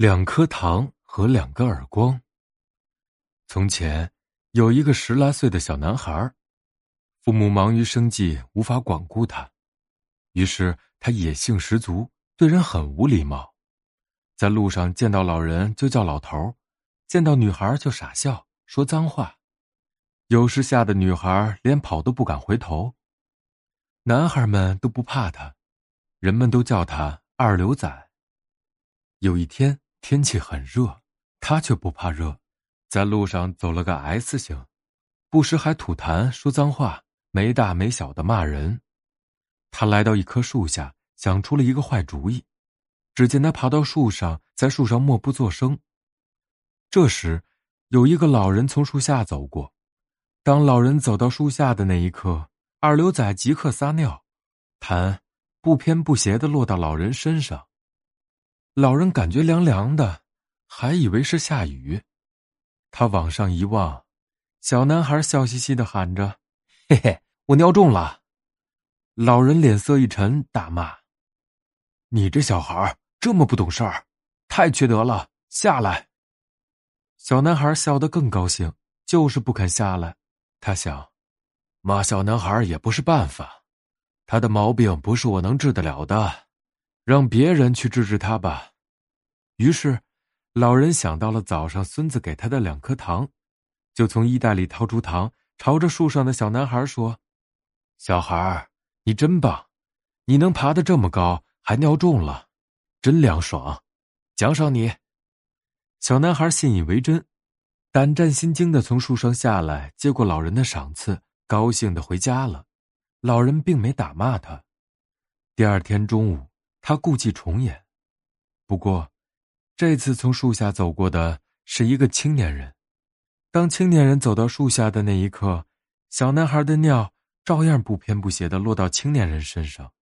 两颗糖和两个耳光。从前有一个十来岁的小男孩，父母忙于生计，无法管顾他，于是他野性十足，对人很无礼貌，在路上见到老人就叫老头，见到女孩就傻笑说脏话，有时吓得女孩连跑都不敢回头。男孩们都不怕他，人们都叫他二流仔。有一天。天气很热，他却不怕热，在路上走了个 S 型，不时还吐痰、说脏话，没大没小的骂人。他来到一棵树下，想出了一个坏主意。只见他爬到树上，在树上默不作声。这时，有一个老人从树下走过。当老人走到树下的那一刻，二流仔即刻撒尿，痰不偏不斜的落到老人身上。老人感觉凉凉的，还以为是下雨。他往上一望，小男孩笑嘻嘻的喊着：“嘿嘿，我尿中了！”老人脸色一沉，大骂：“你这小孩这么不懂事儿，太缺德了！下来！”小男孩笑得更高兴，就是不肯下来。他想，骂小男孩也不是办法，他的毛病不是我能治得了的。让别人去治治他吧。于是，老人想到了早上孙子给他的两颗糖，就从衣袋里掏出糖，朝着树上的小男孩说：“小孩你真棒，你能爬得这么高，还尿中了，真凉爽，奖赏你。”小男孩信以为真，胆战心惊的从树上下来，接过老人的赏赐，高兴的回家了。老人并没打骂他。第二天中午。他故伎重演，不过，这次从树下走过的是一个青年人。当青年人走到树下的那一刻，小男孩的尿照样不偏不斜的落到青年人身上。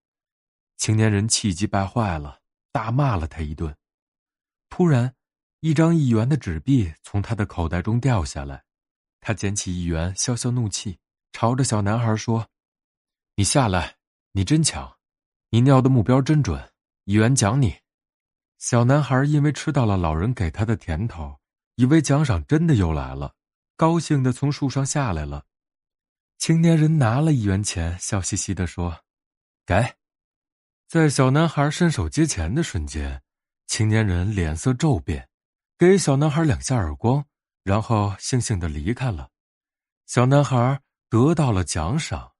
青年人气急败坏了，大骂了他一顿。突然，一张一元的纸币从他的口袋中掉下来，他捡起一元，消消怒气，朝着小男孩说：“你下来，你真强。”你尿的目标真准，一元奖你。小男孩因为吃到了老人给他的甜头，以为奖赏真的又来了，高兴的从树上下来了。青年人拿了一元钱，笑嘻嘻的说：“给。”在小男孩伸手接钱的瞬间，青年人脸色骤变，给小男孩两下耳光，然后悻悻的离开了。小男孩得到了奖赏。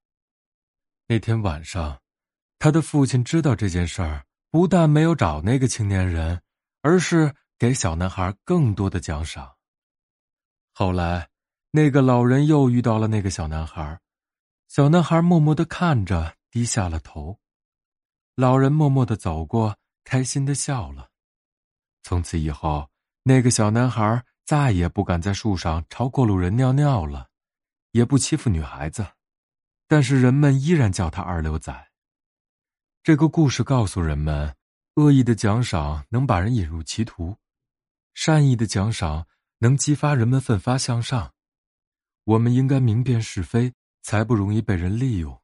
那天晚上。他的父亲知道这件事儿，不但没有找那个青年人，而是给小男孩更多的奖赏。后来，那个老人又遇到了那个小男孩，小男孩默默的看着，低下了头。老人默默的走过，开心的笑了。从此以后，那个小男孩再也不敢在树上朝过路人尿尿了，也不欺负女孩子，但是人们依然叫他二流仔。这个故事告诉人们：恶意的奖赏能把人引入歧途，善意的奖赏能激发人们奋发向上。我们应该明辨是非，才不容易被人利用。